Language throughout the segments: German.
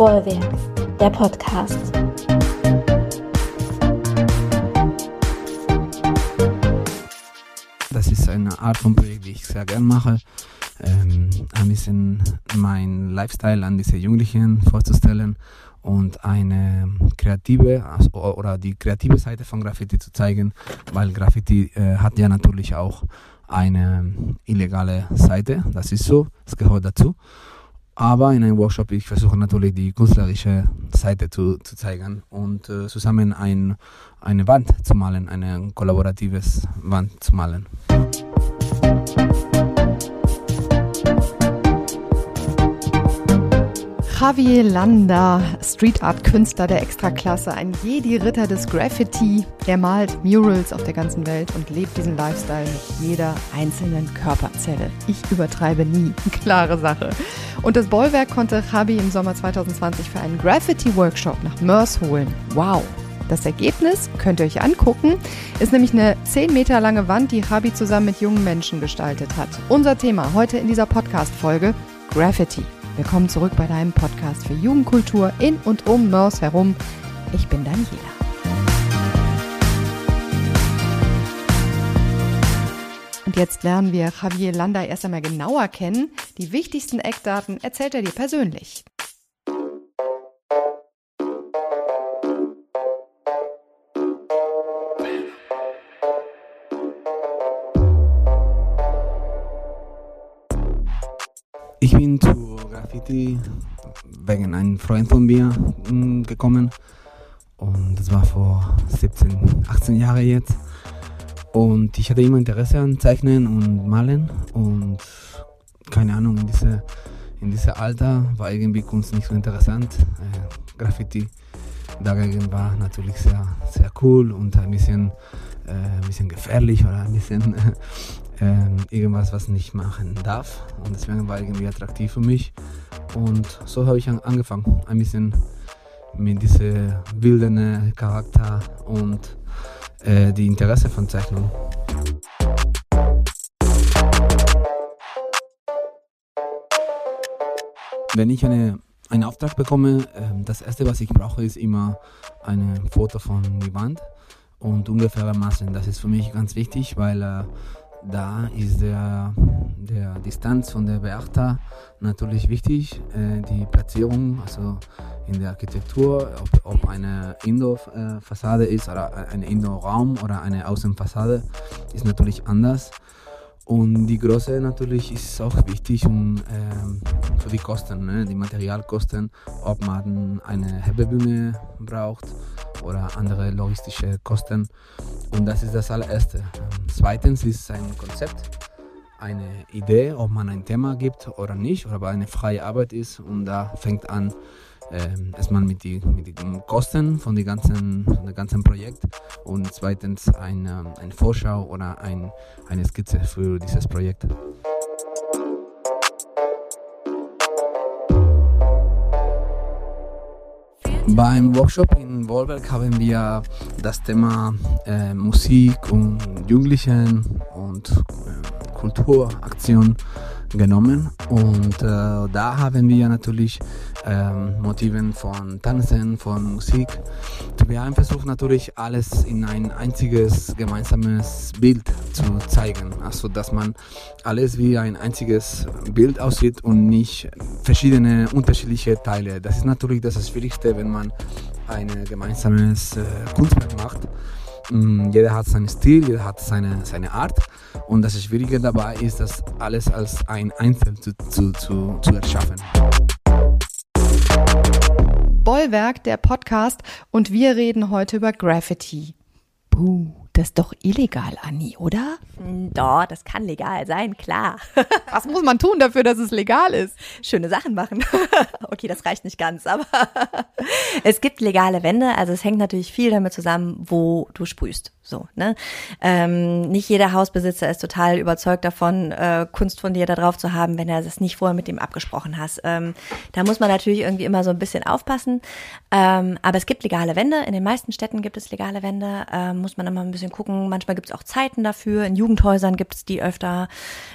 Bollwerk, der Podcast. Das ist eine Art von Projekt, die ich sehr gern mache. Ähm, ein bisschen mein Lifestyle an diese Jugendlichen vorzustellen und eine kreative also, oder die kreative Seite von Graffiti zu zeigen, weil Graffiti äh, hat ja natürlich auch eine illegale Seite, das ist so, es gehört dazu. Aber in einem Workshop, ich versuche natürlich die künstlerische Seite zu, zu zeigen und äh, zusammen ein, eine Wand zu malen, eine kollaboratives Wand zu malen. Javier Landa, Street Art Künstler der Extraklasse, ein Jedi-Ritter des Graffiti. Er malt Murals auf der ganzen Welt und lebt diesen Lifestyle mit jeder einzelnen Körperzelle. Ich übertreibe nie, klare Sache. Und das Bollwerk konnte Javi im Sommer 2020 für einen Graffiti-Workshop nach Mörs holen. Wow! Das Ergebnis könnt ihr euch angucken, ist nämlich eine 10 Meter lange Wand, die Javi zusammen mit jungen Menschen gestaltet hat. Unser Thema heute in dieser Podcast-Folge Graffiti. Willkommen zurück bei deinem Podcast für Jugendkultur in und um Mörs herum. Ich bin Daniela. Und jetzt lernen wir Javier Landa erst einmal genauer kennen. Die wichtigsten Eckdaten erzählt er dir persönlich. Ich bin zu Graffiti wegen einem Freund von mir mm, gekommen und das war vor 17, 18 Jahren jetzt. Und ich hatte immer Interesse an Zeichnen und Malen und keine Ahnung, in diesem in diese Alter war irgendwie Kunst nicht so interessant. Äh, Graffiti dagegen war natürlich sehr, sehr cool und ein bisschen, äh, ein bisschen gefährlich oder ein bisschen äh, irgendwas, was nicht machen darf. Und deswegen war irgendwie attraktiv für mich. Und so habe ich an, angefangen, ein bisschen mit diesem wilden Charakter und äh, die Interesse von Zeichnung. Wenn ich eine, einen Auftrag bekomme, äh, das erste, was ich brauche, ist immer ein Foto von die Wand und ungefähre Maßen. Das ist für mich ganz wichtig, weil äh, da ist der, der Distanz von der Beachter natürlich wichtig. Äh, die Platzierung, also in der Architektur, ob, ob eine Indoor-Fassade ist oder ein Indoor-Raum oder eine Außenfassade, ist natürlich anders. Und die Größe natürlich ist auch wichtig um, ähm, für die Kosten, ne? die Materialkosten, ob man eine Hebebühne braucht oder andere logistische Kosten. Und das ist das allererste. Zweitens ist ein Konzept, eine Idee, ob man ein Thema gibt oder nicht, oder ob eine freie Arbeit ist. Und da fängt an, äh, erstmal mit, die, mit den Kosten von, die ganzen, von dem ganzen Projekt und zweitens eine, eine Vorschau oder ein, eine Skizze für dieses Projekt. Beim Workshop in Wolberg haben wir das Thema äh, Musik und Jugendlichen und äh, Kulturaktion genommen und äh, da haben wir natürlich ähm, Motiven von Tanzen, von Musik. Wir haben versucht natürlich alles in ein einziges gemeinsames Bild zu zeigen, also dass man alles wie ein einziges Bild aussieht und nicht verschiedene unterschiedliche Teile. Das ist natürlich das Schwierigste, wenn man ein gemeinsames äh, Kunstwerk macht. Mm, jeder hat seinen Stil, jeder hat seine, seine Art. Und das Schwierige dabei ist, das alles als ein Einzel zu, zu, zu, zu erschaffen. Bollwerk, der Podcast, und wir reden heute über Graffiti. Puh. Das ist doch illegal, Anni, oder? Doch, das kann legal sein, klar. Was muss man tun dafür, dass es legal ist? Schöne Sachen machen. okay, das reicht nicht ganz, aber es gibt legale Wände. Also es hängt natürlich viel damit zusammen, wo du sprühst. So, ne? Ähm, nicht jeder Hausbesitzer ist total überzeugt davon, äh, Kunst von dir da drauf zu haben, wenn er das nicht vorher mit ihm abgesprochen hast. Ähm, da muss man natürlich irgendwie immer so ein bisschen aufpassen. Ähm, aber es gibt legale Wände. In den meisten Städten gibt es legale Wände. Ähm, muss man immer ein bisschen gucken. Manchmal gibt es auch Zeiten dafür. In Jugendhäusern gibt es die öfter.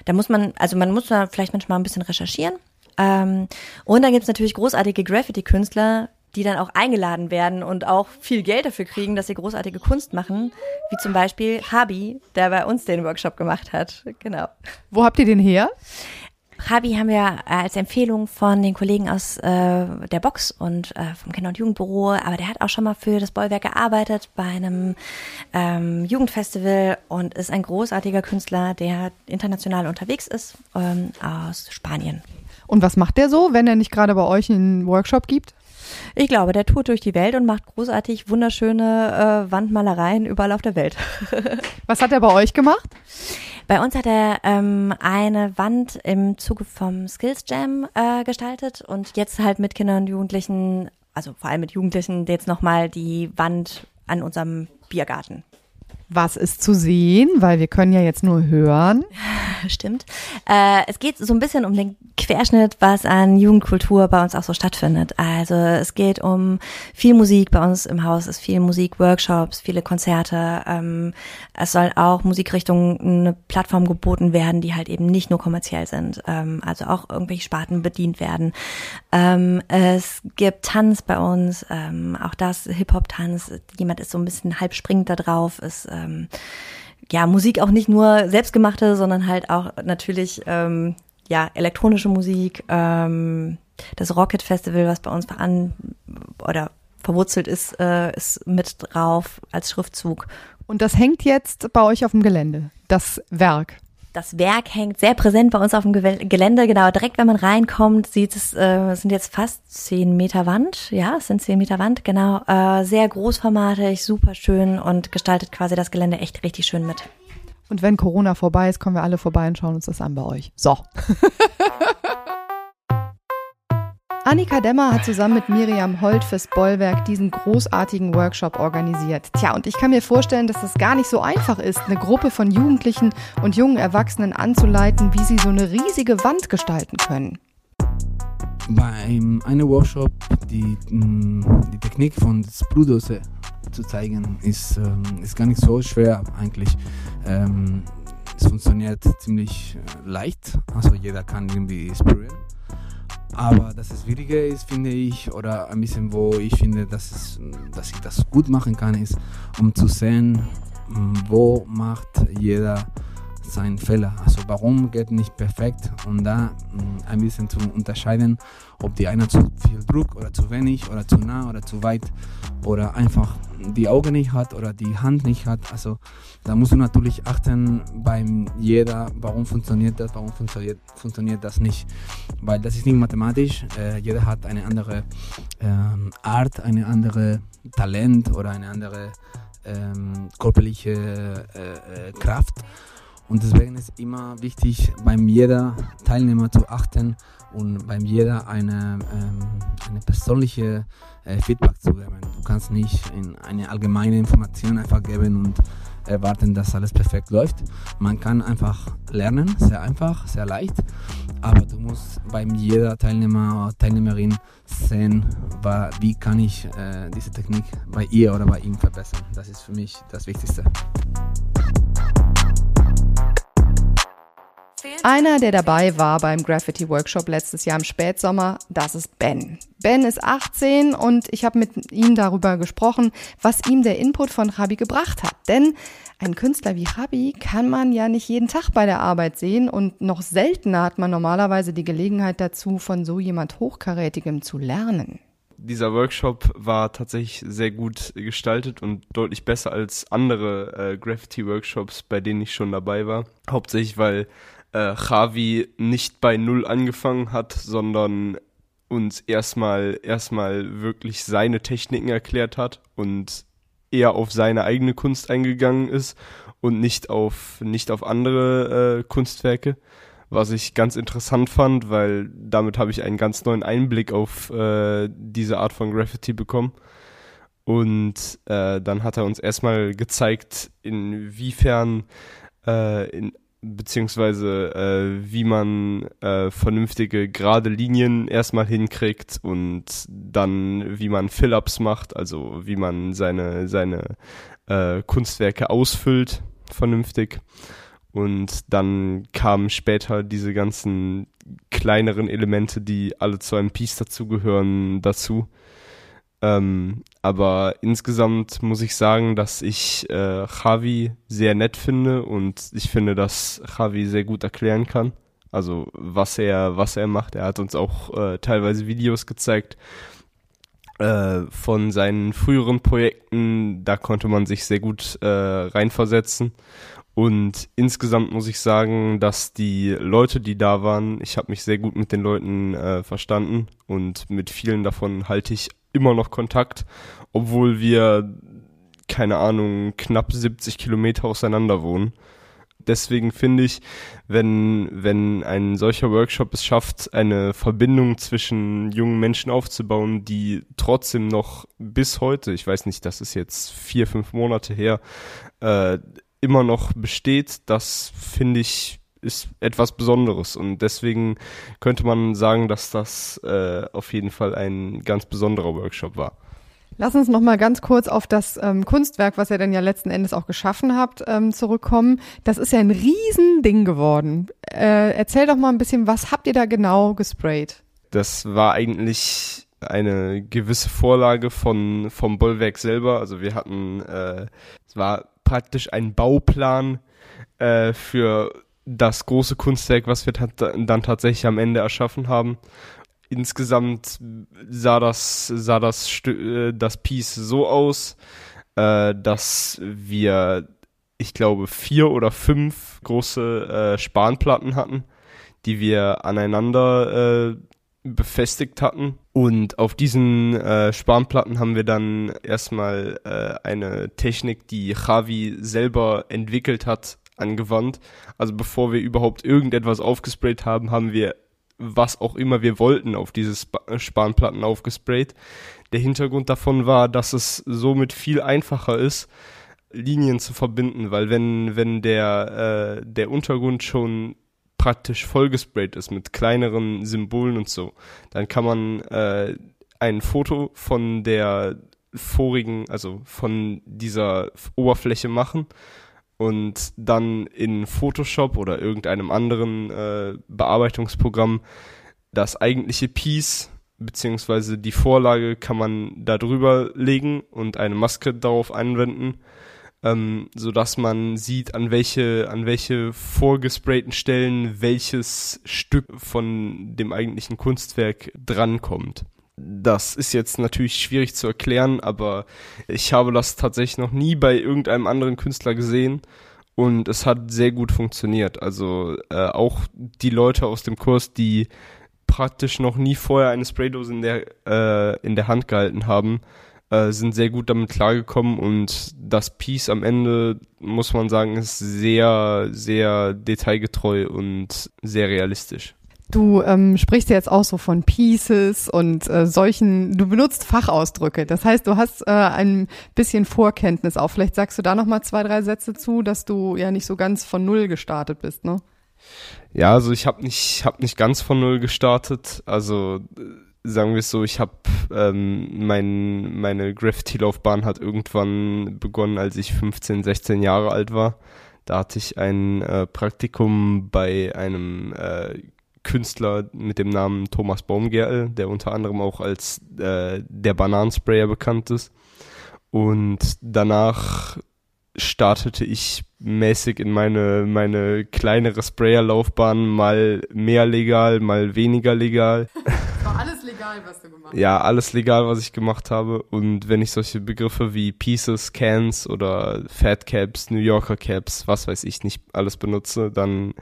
Da muss man, also man muss da vielleicht manchmal ein bisschen recherchieren. Ähm, und dann gibt's natürlich großartige Graffiti-Künstler, die dann auch eingeladen werden und auch viel Geld dafür kriegen, dass sie großartige Kunst machen, wie zum Beispiel Habi, der bei uns den Workshop gemacht hat. Genau. Wo habt ihr den her? Habi haben wir äh, als Empfehlung von den Kollegen aus äh, der Box und äh, vom Kinder- und Jugendbüro, aber der hat auch schon mal für das Bollwerk gearbeitet bei einem ähm, Jugendfestival und ist ein großartiger Künstler, der international unterwegs ist, ähm, aus Spanien. Und was macht der so, wenn er nicht gerade bei euch einen Workshop gibt? Ich glaube, der tourt durch die Welt und macht großartig wunderschöne äh, Wandmalereien überall auf der Welt. Was hat er bei euch gemacht? Bei uns hat er ähm, eine Wand im Zuge vom Skills Jam äh, gestaltet und jetzt halt mit Kindern und Jugendlichen, also vor allem mit Jugendlichen, jetzt nochmal die Wand an unserem Biergarten. Was ist zu sehen? Weil wir können ja jetzt nur hören. Stimmt. Äh, es geht so ein bisschen um den Querschnitt, was an Jugendkultur bei uns auch so stattfindet. Also es geht um viel Musik bei uns im Haus, ist viel Musik, Workshops, viele Konzerte. Ähm, es soll auch Musikrichtungen eine Plattform geboten werden, die halt eben nicht nur kommerziell sind. Ähm, also auch irgendwelche Sparten bedient werden. Ähm, es gibt Tanz bei uns, ähm, auch das Hip-Hop-Tanz. Jemand ist so ein bisschen halb springend da drauf, ist ähm, ja Musik auch nicht nur selbstgemachte, sondern halt auch natürlich ähm, ja elektronische Musik. Ähm, das Rocket Festival, was bei uns an oder verwurzelt ist, äh, ist mit drauf als Schriftzug. Und das hängt jetzt bei euch auf dem Gelände, das Werk. Das Werk hängt sehr präsent bei uns auf dem Gelände. Genau, direkt wenn man reinkommt, sieht es, äh, sind jetzt fast zehn Meter Wand. Ja, es sind zehn Meter Wand, genau. Äh, sehr großformatig, super schön und gestaltet quasi das Gelände echt richtig schön mit. Und wenn Corona vorbei ist, kommen wir alle vorbei und schauen uns das an bei euch. So. Annika Demmer hat zusammen mit Miriam Holt fürs Bollwerk diesen großartigen Workshop organisiert. Tja, und ich kann mir vorstellen, dass es gar nicht so einfach ist, eine Gruppe von Jugendlichen und jungen Erwachsenen anzuleiten, wie sie so eine riesige Wand gestalten können. Bei einem Workshop die, mm, die Technik von Sprühdose zu zeigen, ist, ähm, ist gar nicht so schwer eigentlich. Ähm, es funktioniert ziemlich äh, leicht, also jeder kann irgendwie sprühen. Aber dass es schwieriger ist, finde ich, oder ein bisschen, wo ich finde, dass, es, dass ich das gut machen kann, ist, um zu sehen, wo macht jeder seinen Fehler. Also warum geht nicht perfekt und da ein bisschen zu unterscheiden, ob die einer zu viel Druck oder zu wenig oder zu nah oder zu weit oder einfach die Augen nicht hat oder die Hand nicht hat. Also da musst du natürlich achten beim jeder, warum funktioniert das, warum funktioniert, funktioniert das nicht. Weil das ist nicht mathematisch. Äh, jeder hat eine andere ähm, Art, eine andere Talent oder eine andere ähm, körperliche äh, äh, Kraft. Und deswegen ist immer wichtig, beim jeder Teilnehmer zu achten und beim jeder eine, ähm, eine persönliche äh, Feedback zu geben. Du kannst nicht in eine allgemeine Information einfach geben und erwarten, dass alles perfekt läuft. Man kann einfach lernen, sehr einfach, sehr leicht, aber du musst beim jeder Teilnehmer oder Teilnehmerin sehen, wie kann ich äh, diese Technik bei ihr oder bei ihm verbessern. Das ist für mich das Wichtigste. Einer, der dabei war beim Graffiti Workshop letztes Jahr im Spätsommer, das ist Ben. Ben ist 18 und ich habe mit ihm darüber gesprochen, was ihm der Input von Rabi gebracht hat. Denn ein Künstler wie Rabi kann man ja nicht jeden Tag bei der Arbeit sehen und noch seltener hat man normalerweise die Gelegenheit dazu, von so jemand Hochkarätigem zu lernen dieser Workshop war tatsächlich sehr gut gestaltet und deutlich besser als andere äh, Graffiti-Workshops, bei denen ich schon dabei war. Hauptsächlich, weil äh, Javi nicht bei Null angefangen hat, sondern uns erstmal erstmal wirklich seine Techniken erklärt hat und eher auf seine eigene Kunst eingegangen ist und nicht auf nicht auf andere äh, Kunstwerke, was ich ganz interessant fand, weil damit habe ich einen ganz neuen Einblick auf äh, diese Art von Graffiti bekommen. Und äh, dann hat er uns erstmal gezeigt, inwiefern äh, in beziehungsweise äh, wie man äh, vernünftige gerade Linien erstmal hinkriegt und dann wie man Fill-ups macht, also wie man seine seine äh, Kunstwerke ausfüllt vernünftig Und dann kamen später diese ganzen kleineren Elemente, die alle zu einem Piece dazugehören, dazu. Ähm, aber insgesamt muss ich sagen, dass ich äh, Javi sehr nett finde und ich finde, dass Javi sehr gut erklären kann. Also was er, was er macht. Er hat uns auch äh, teilweise Videos gezeigt äh, von seinen früheren Projekten. Da konnte man sich sehr gut äh, reinversetzen. Und insgesamt muss ich sagen, dass die Leute, die da waren, ich habe mich sehr gut mit den Leuten äh, verstanden und mit vielen davon halte ich immer noch Kontakt, obwohl wir, keine Ahnung, knapp 70 Kilometer auseinander wohnen. Deswegen finde ich, wenn, wenn ein solcher Workshop es schafft, eine Verbindung zwischen jungen Menschen aufzubauen, die trotzdem noch bis heute, ich weiß nicht, das ist jetzt vier, fünf Monate her, äh, immer noch besteht, das finde ich ist etwas Besonderes und deswegen könnte man sagen, dass das äh, auf jeden Fall ein ganz besonderer Workshop war. Lass uns noch mal ganz kurz auf das ähm, Kunstwerk, was ihr dann ja letzten Endes auch geschaffen habt, ähm, zurückkommen. Das ist ja ein Riesending geworden. Äh, erzähl doch mal ein bisschen, was habt ihr da genau gesprayt? Das war eigentlich eine gewisse Vorlage von vom Bollwerk selber. Also wir hatten, äh, es war praktisch ein Bauplan äh, für das große Kunstwerk, was wir dann tatsächlich am Ende erschaffen haben insgesamt sah das, sah das, äh, das Piece so aus, äh, dass wir, ich glaube, vier oder fünf große äh, Spanplatten hatten, die wir aneinander befestigt hatten. Und auf diesen äh, Spanplatten haben wir dann erstmal äh, eine Technik, die Javi selber entwickelt hat, angewandt. Also bevor wir überhaupt irgendetwas aufgesprayt haben, haben wir was auch immer wir wollten, auf diese äh, Spanplatten aufgesprayt. Der Hintergrund davon war, dass es somit viel einfacher ist, Linien zu verbinden, weil wenn, wenn der, äh, der Untergrund schon praktisch vollgesprayt ist mit kleineren Symbolen und so, dann kann man äh, ein Foto von der vorigen, also von dieser Oberfläche machen und dann in Photoshop oder irgendeinem anderen äh, Bearbeitungsprogramm das eigentliche Piece beziehungsweise die Vorlage kann man da drüber legen und eine Maske darauf anwenden, ähm, so dass man sieht, an welche an welche vorgesprayten Stellen welches Stück von dem eigentlichen Kunstwerk drankommt. Das ist jetzt natürlich schwierig zu erklären, aber ich habe das tatsächlich noch nie bei irgendeinem anderen Künstler gesehen und es hat sehr gut funktioniert. Also äh, auch die Leute aus dem Kurs, die praktisch noch nie vorher eine Spraydose in der, äh, in der Hand gehalten haben, äh, sind sehr gut damit klargekommen und das Piece am Ende, muss man sagen, ist sehr, sehr detailgetreu und sehr realistisch. Du ähm, sprichst jetzt auch so von Pieces und äh, solchen, du benutzt Fachausdrücke. Das heißt, du hast äh, ein bisschen Vorkenntnis auch. Vielleicht sagst du da noch mal zwei, drei Sätze zu, dass du ja nicht so ganz von Null gestartet bist, ne? Ja, also ich habe nicht, hab nicht ganz von Null gestartet. Also äh, sagen wir es so, ich habe ähm, mein, meine Graffiti-Laufbahn hat irgendwann begonnen, als ich 15, 16 Jahre alt war. Da hatte ich ein äh, Praktikum bei einem äh, Künstler mit dem Namen Thomas Baumgärtel, der unter anderem auch als äh, der Bananensprayer bekannt ist. Und danach startete ich mäßig in meine, meine kleinere Sprayer-Laufbahn, mal mehr legal, mal weniger legal. War alles legal, was du gemacht hast? Ja, alles legal, was ich gemacht habe. Und wenn ich solche Begriffe wie Pieces, Cans oder Fat Caps, New Yorker Caps, was weiß ich nicht alles benutze, dann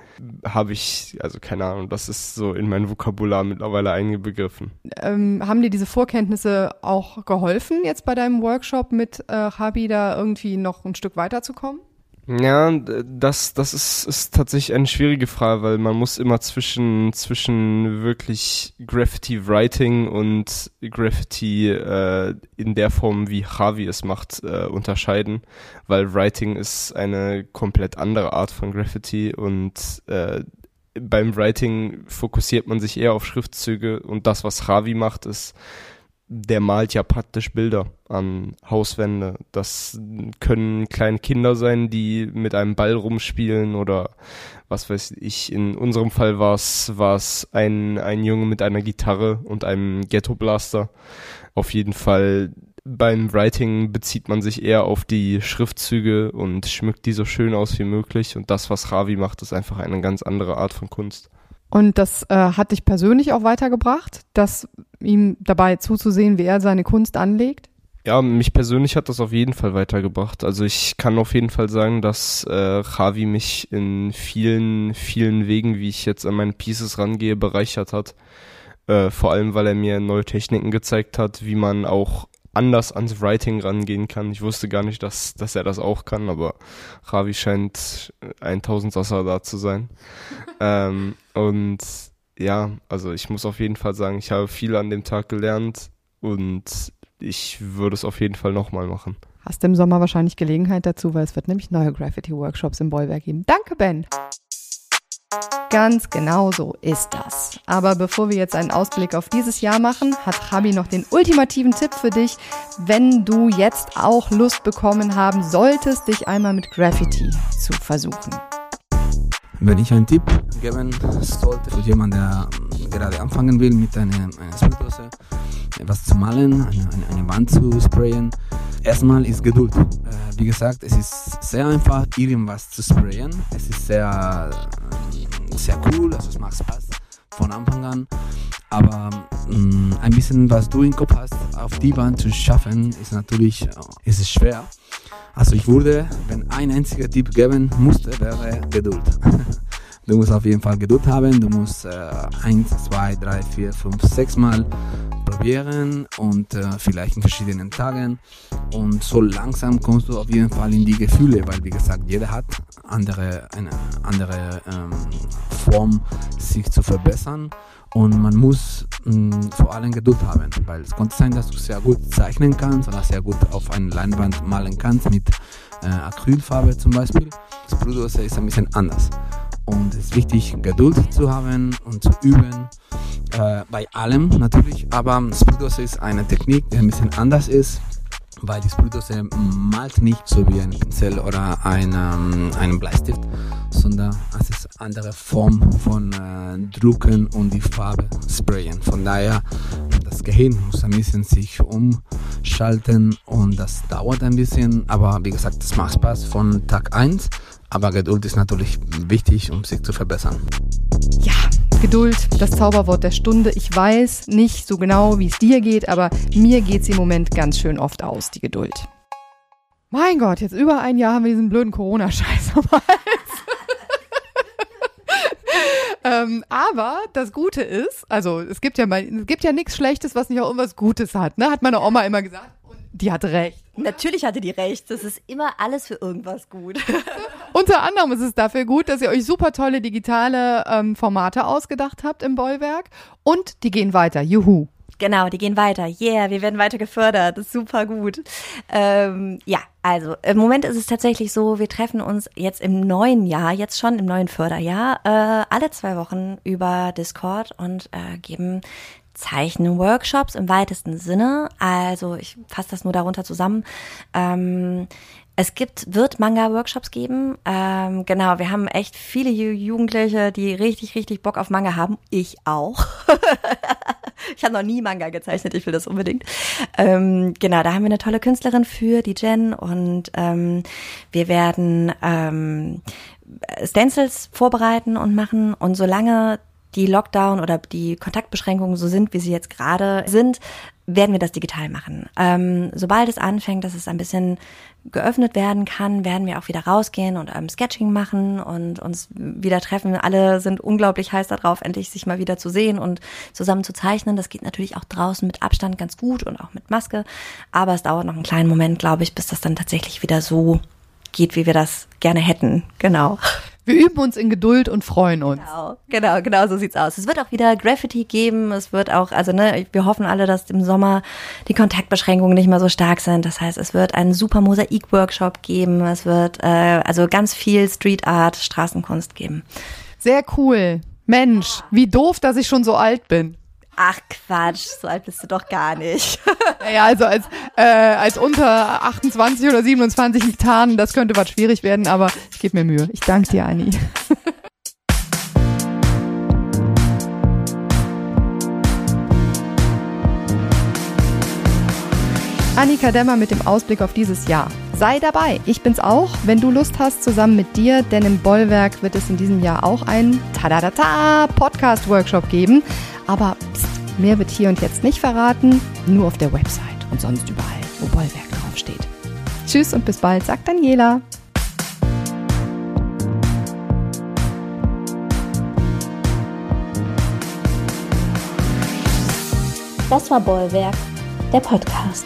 habe ich, also keine Ahnung, das ist so in mein Vokabular mittlerweile eingebegriffen. Ähm, haben dir diese Vorkenntnisse auch geholfen, jetzt bei deinem Workshop mit äh, Habi da irgendwie noch ein Stück weiterzukommen? Ja, das, das ist, ist tatsächlich eine schwierige Frage, weil man muss immer zwischen, zwischen wirklich Graffiti Writing und Graffiti äh, in der Form, wie Javi es macht, äh, unterscheiden, weil Writing ist eine komplett andere Art von Graffiti und äh, beim Writing fokussiert man sich eher auf Schriftzüge und das, was Javi macht, ist der malt ja praktisch Bilder an Hauswände. Das können kleine Kinder sein, die mit einem Ball rumspielen oder was weiß ich. In unserem Fall war es ein, ein Junge mit einer Gitarre und einem Ghetto Blaster. Auf jeden Fall beim Writing bezieht man sich eher auf die Schriftzüge und schmückt die so schön aus wie möglich. Und das, was Ravi macht, ist einfach eine ganz andere Art von Kunst. Und das äh, hat dich persönlich auch weitergebracht, das ihm dabei zuzusehen, wie er seine Kunst anlegt? Ja, mich persönlich hat das auf jeden Fall weitergebracht. Also ich kann auf jeden Fall sagen, dass äh, Javi mich in vielen, vielen Wegen, wie ich jetzt an meine Pieces rangehe, bereichert hat. Äh, vor allem, weil er mir neue Techniken gezeigt hat, wie man auch anders ans Writing rangehen kann. Ich wusste gar nicht, dass, dass er das auch kann, aber Javi scheint ein Tausendsasser da zu sein. ähm, und ja, also ich muss auf jeden Fall sagen, ich habe viel an dem Tag gelernt und ich würde es auf jeden Fall nochmal machen. Hast im Sommer wahrscheinlich Gelegenheit dazu, weil es wird nämlich neue Graffiti-Workshops im Bollwerk geben. Danke, Ben. Ganz genau so ist das. Aber bevor wir jetzt einen Ausblick auf dieses Jahr machen, hat Chabi noch den ultimativen Tipp für dich, wenn du jetzt auch Lust bekommen haben solltest, dich einmal mit Graffiti zu versuchen. Wenn ich einen Tipp geben sollte für jemanden, der gerade anfangen will mit einer, einer Spraydose, etwas zu malen, eine, eine, eine, Wand zu sprayen, erstmal ist Geduld. Äh, wie gesagt, es ist sehr einfach, irgendwas zu sprayen. Es ist sehr sehr cool, also es macht Spaß von Anfang an. Aber mh, mm, ein bisschen, was du im Kopf hast, auf die Wand zu schaffen, ist natürlich ist es schwer. Also ich würde, wenn ein einziger Tipp geben musste, wäre Geduld. Du musst auf jeden Fall Geduld haben. Du musst äh, eins, zwei, drei, vier, fünf, sechs Mal probieren und äh, vielleicht in verschiedenen Tagen. Und so langsam kommst du auf jeden Fall in die Gefühle, weil wie gesagt, jeder hat andere, eine andere ähm, Form, sich zu verbessern. Und man muss mh, mm, vor allem Geduld haben, weil es konnte sein, dass du sehr gut zeichnen kannst oder sehr gut auf eine Leinwand malen kannst mit äh, Acrylfarbe zum Beispiel. Das Produkt ist ein bisschen anders. Und es ist wichtig, Geduld zu haben und zu üben. Äh, bei allem natürlich, aber Spiritus ist eine Technik, die ein bisschen anders ist, weil die Spiritus malt nicht so wie ein Pinsel oder ein, ähm, einen Bleistift, sondern es ist eine andere Form von äh, Drucken und die Farbe sprayen. Von daher, das Gehirn muss ein bisschen sich umschalten und das dauert ein bisschen, aber wie gesagt, das macht Spaß von Tag 1 aber Geduld ist natürlich wichtig, um sich zu verbessern. Ja, Geduld, das Zauberwort der Stunde. Ich weiß nicht so genau, wie es dir geht, aber mir geht es im Moment ganz schön oft aus, die Geduld. Mein Gott, jetzt über ein Jahr haben wir diesen blöden Corona-Scheiß Hals. Ähm, aber das Gute ist, also es gibt ja mal, es gibt ja nichts Schlechtes, was nicht auch irgendwas Gutes hat, ne? Hat meine Oma immer gesagt. Und die hat recht. Natürlich hatte die recht. Das ist immer alles für irgendwas gut. Unter anderem ist es dafür gut, dass ihr euch super tolle digitale ähm, Formate ausgedacht habt im Bollwerk. Und die gehen weiter. Juhu. Genau, die gehen weiter. Yeah, wir werden weiter gefördert. Das ist super gut. Ähm, ja, also im Moment ist es tatsächlich so, wir treffen uns jetzt im neuen Jahr, jetzt schon im neuen Förderjahr, äh, alle zwei Wochen über Discord und äh, geben Zeichnen-Workshops im weitesten Sinne. Also ich fasse das nur darunter zusammen. Ähm, es gibt, wird Manga-Workshops geben. Ähm, genau, wir haben echt viele Jugendliche, die richtig, richtig Bock auf Manga haben. Ich auch. ich habe noch nie Manga gezeichnet, ich will das unbedingt. Ähm, genau, da haben wir eine tolle Künstlerin für, die Jen. Und ähm, wir werden ähm, Stencils vorbereiten und machen. Und solange die Lockdown oder die Kontaktbeschränkungen so sind, wie sie jetzt gerade sind, werden wir das digital machen. Ähm, sobald es anfängt, dass es ein bisschen geöffnet werden kann, werden wir auch wieder rausgehen und ähm, Sketching machen und uns wieder treffen. Alle sind unglaublich heiß darauf, endlich sich mal wieder zu sehen und zusammen zu zeichnen. Das geht natürlich auch draußen mit Abstand ganz gut und auch mit Maske. Aber es dauert noch einen kleinen Moment, glaube ich, bis das dann tatsächlich wieder so geht, wie wir das gerne hätten. Genau. Wir üben uns in Geduld und freuen uns. Genau, genau, genau so sieht's aus. Es wird auch wieder Graffiti geben. Es wird auch, also ne, wir hoffen alle, dass im Sommer die Kontaktbeschränkungen nicht mehr so stark sind. Das heißt, es wird einen super Mosaik-Workshop geben. Es wird äh, also ganz viel Street Art, Straßenkunst geben. Sehr cool. Mensch, wie doof, dass ich schon so alt bin. Ach Quatsch, so alt bist du doch gar nicht. Naja, also als, äh, als unter 28 oder 27 nicht tarnen, das könnte was schwierig werden, aber ich gebe mir Mühe. Ich danke dir, Anni. Annika Demmer mit dem Ausblick auf dieses Jahr. Sei dabei, ich bin's auch, wenn du Lust hast, zusammen mit dir, denn im Bollwerk wird es in diesem Jahr auch einen Tadadata Podcast-Workshop geben. Aber mehr wird hier und jetzt nicht verraten, nur auf der Website und sonst überall, wo Bollwerk draufsteht. Tschüss und bis bald, sagt Daniela. Das war Bollwerk, der Podcast.